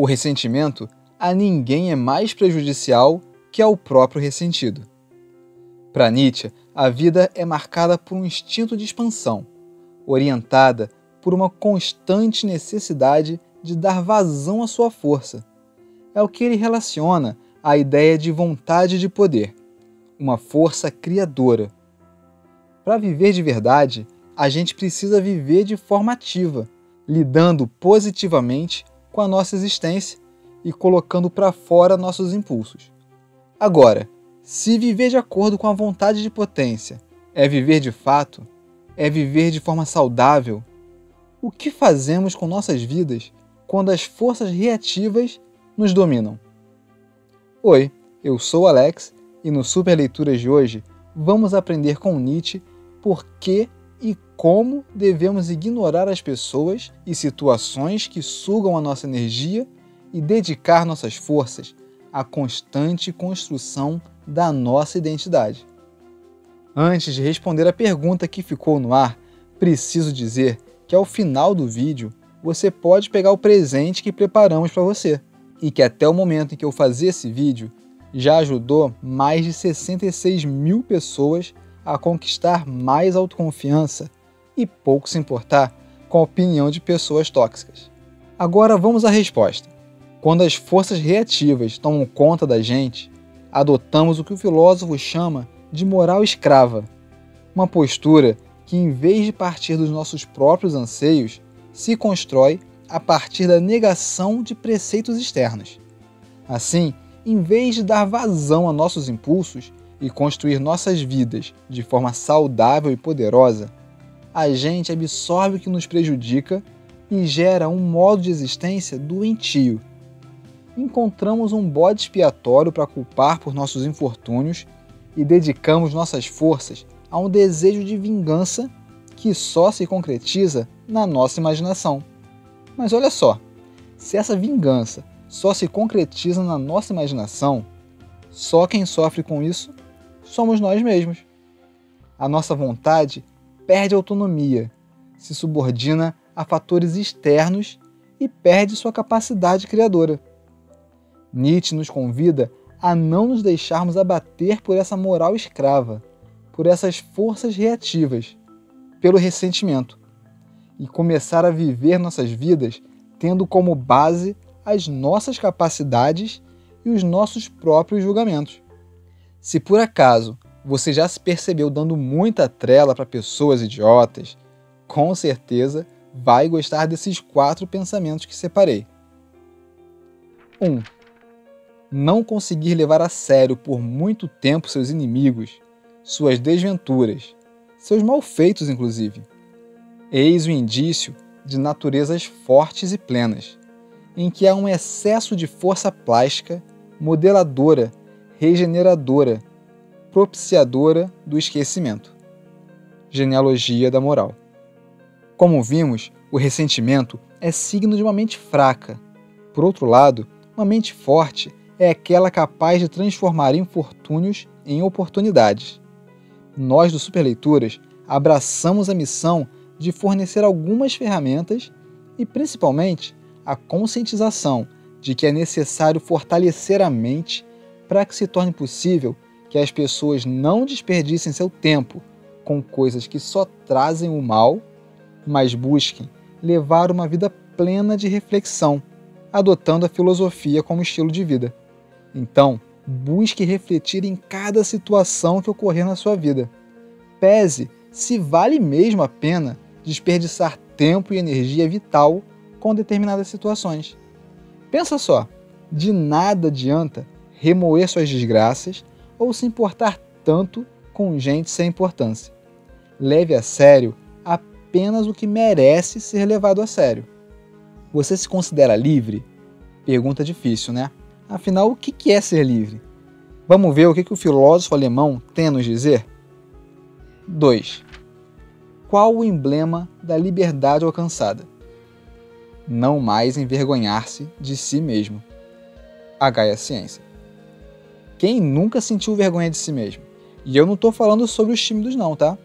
O ressentimento a ninguém é mais prejudicial que ao próprio ressentido. Para Nietzsche, a vida é marcada por um instinto de expansão, orientada por uma constante necessidade de dar vazão à sua força. É o que ele relaciona à ideia de vontade de poder, uma força criadora. Para viver de verdade, a gente precisa viver de forma ativa, lidando positivamente com a nossa existência e colocando para fora nossos impulsos. Agora, se viver de acordo com a vontade de potência é viver de fato, é viver de forma saudável, o que fazemos com nossas vidas quando as forças reativas nos dominam? Oi, eu sou Alex e no Super Leituras de hoje vamos aprender com Nietzsche por que como devemos ignorar as pessoas e situações que sugam a nossa energia e dedicar nossas forças à constante construção da nossa identidade. Antes de responder a pergunta que ficou no ar, preciso dizer que ao final do vídeo você pode pegar o presente que preparamos para você e que até o momento em que eu fazer esse vídeo já ajudou mais de 66 mil pessoas a conquistar mais autoconfiança e pouco se importar com a opinião de pessoas tóxicas. Agora vamos à resposta. Quando as forças reativas tomam conta da gente, adotamos o que o filósofo chama de moral escrava, uma postura que, em vez de partir dos nossos próprios anseios, se constrói a partir da negação de preceitos externos. Assim, em vez de dar vazão a nossos impulsos e construir nossas vidas de forma saudável e poderosa, a gente absorve o que nos prejudica e gera um modo de existência doentio. Encontramos um bode expiatório para culpar por nossos infortúnios e dedicamos nossas forças a um desejo de vingança que só se concretiza na nossa imaginação. Mas olha só, se essa vingança só se concretiza na nossa imaginação, só quem sofre com isso somos nós mesmos. A nossa vontade perde autonomia, se subordina a fatores externos e perde sua capacidade criadora. Nietzsche nos convida a não nos deixarmos abater por essa moral escrava, por essas forças reativas, pelo ressentimento, e começar a viver nossas vidas tendo como base as nossas capacidades e os nossos próprios julgamentos. Se por acaso você já se percebeu dando muita trela para pessoas idiotas, com certeza vai gostar desses quatro pensamentos que separei. 1. Um, não conseguir levar a sério por muito tempo seus inimigos, suas desventuras, seus malfeitos, inclusive. Eis o indício de naturezas fortes e plenas, em que há um excesso de força plástica, modeladora, regeneradora propiciadora do esquecimento. Genealogia da moral. Como vimos, o ressentimento é signo de uma mente fraca. Por outro lado, uma mente forte é aquela capaz de transformar infortúnios em oportunidades. Nós do Superleituras abraçamos a missão de fornecer algumas ferramentas e, principalmente, a conscientização de que é necessário fortalecer a mente para que se torne possível que as pessoas não desperdicem seu tempo com coisas que só trazem o mal, mas busquem levar uma vida plena de reflexão, adotando a filosofia como estilo de vida. Então, busque refletir em cada situação que ocorrer na sua vida. Pese se vale mesmo a pena desperdiçar tempo e energia vital com determinadas situações. Pensa só, de nada adianta remoer suas desgraças ou se importar tanto com gente sem importância. Leve a sério apenas o que merece ser levado a sério. Você se considera livre? Pergunta difícil, né? Afinal, o que é ser livre? Vamos ver o que o filósofo alemão tem a nos dizer? 2. Qual o emblema da liberdade alcançada? Não mais envergonhar-se de si mesmo. H a ciência. Quem nunca sentiu vergonha de si mesmo? E eu não estou falando sobre os tímidos, não, tá?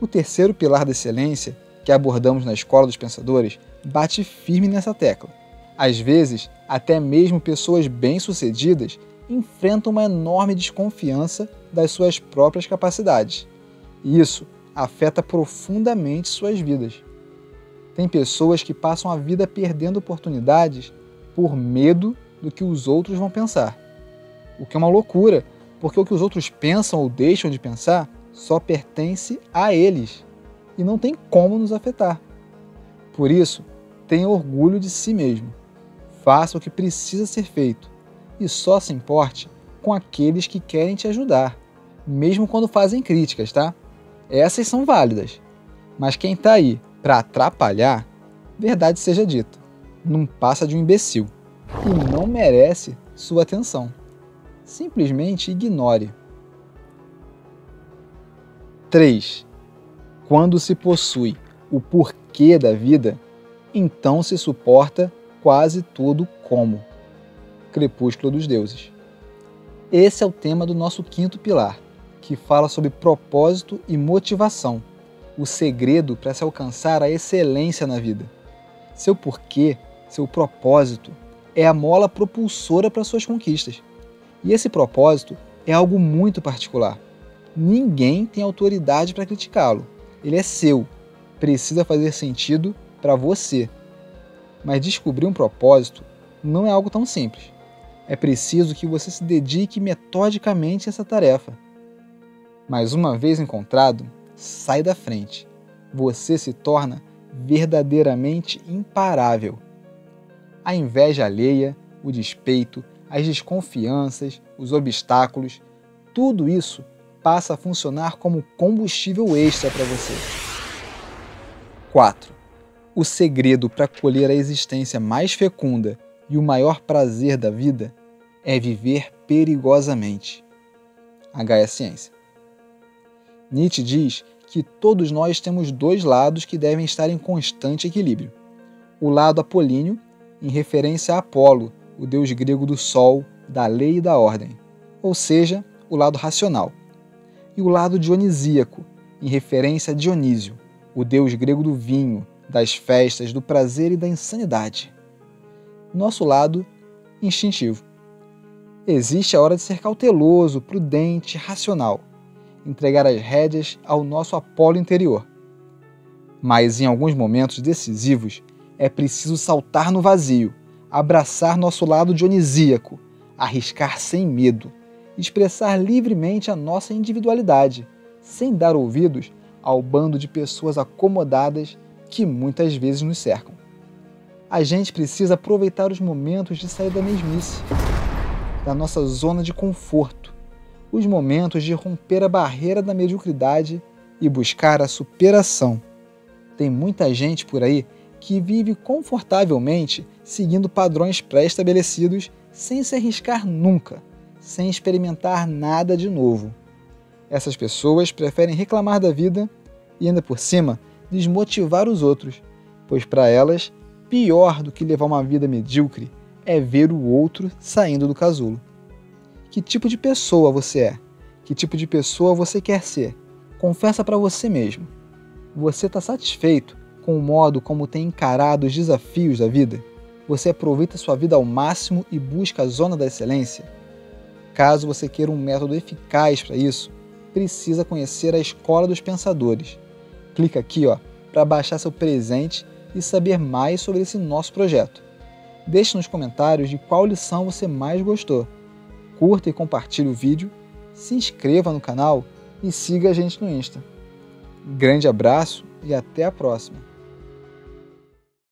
O terceiro pilar da excelência, que abordamos na Escola dos Pensadores, bate firme nessa tecla. Às vezes, até mesmo pessoas bem-sucedidas enfrentam uma enorme desconfiança das suas próprias capacidades. E isso afeta profundamente suas vidas. Tem pessoas que passam a vida perdendo oportunidades por medo do que os outros vão pensar. O que é uma loucura, porque o que os outros pensam ou deixam de pensar só pertence a eles e não tem como nos afetar. Por isso, tenha orgulho de si mesmo. Faça o que precisa ser feito e só se importe com aqueles que querem te ajudar, mesmo quando fazem críticas, tá? Essas são válidas. Mas quem está aí para atrapalhar, verdade seja dita, não passa de um imbecil e não merece sua atenção. Simplesmente ignore. 3. Quando se possui o porquê da vida, então se suporta quase tudo como. Crepúsculo dos Deuses. Esse é o tema do nosso quinto pilar, que fala sobre propósito e motivação, o segredo para se alcançar a excelência na vida. Seu porquê, seu propósito, é a mola propulsora para suas conquistas. E esse propósito é algo muito particular. Ninguém tem autoridade para criticá-lo. Ele é seu. Precisa fazer sentido para você. Mas descobrir um propósito não é algo tão simples. É preciso que você se dedique metodicamente a essa tarefa. Mas uma vez encontrado, sai da frente. Você se torna verdadeiramente imparável. A inveja alheia, o despeito, as desconfianças, os obstáculos, tudo isso passa a funcionar como combustível extra para você. 4. O segredo para colher a existência mais fecunda e o maior prazer da vida é viver perigosamente. H. Ciência. Nietzsche diz que todos nós temos dois lados que devem estar em constante equilíbrio. O lado apolíneo, em referência a Apolo, o deus grego do sol, da lei e da ordem, ou seja, o lado racional. E o lado dionisíaco, em referência a Dionísio, o deus grego do vinho, das festas, do prazer e da insanidade. Nosso lado instintivo. Existe a hora de ser cauteloso, prudente, racional entregar as rédeas ao nosso Apolo interior. Mas em alguns momentos decisivos é preciso saltar no vazio, abraçar nosso lado dionisíaco, arriscar sem medo, expressar livremente a nossa individualidade, sem dar ouvidos ao bando de pessoas acomodadas que muitas vezes nos cercam. A gente precisa aproveitar os momentos de sair da mesmice, da nossa zona de conforto, os momentos de romper a barreira da mediocridade e buscar a superação. Tem muita gente por aí que vive confortavelmente seguindo padrões pré-estabelecidos sem se arriscar nunca, sem experimentar nada de novo. Essas pessoas preferem reclamar da vida e, ainda por cima, desmotivar os outros, pois para elas, pior do que levar uma vida medíocre é ver o outro saindo do casulo que tipo de pessoa você é, que tipo de pessoa você quer ser. Confessa para você mesmo. Você está satisfeito com o modo como tem encarado os desafios da vida? Você aproveita sua vida ao máximo e busca a zona da excelência? Caso você queira um método eficaz para isso, precisa conhecer a Escola dos Pensadores. Clica aqui para baixar seu presente e saber mais sobre esse nosso projeto. Deixe nos comentários de qual lição você mais gostou curta e compartilhe o vídeo, se inscreva no canal e siga a gente no Insta. Grande abraço e até a próxima!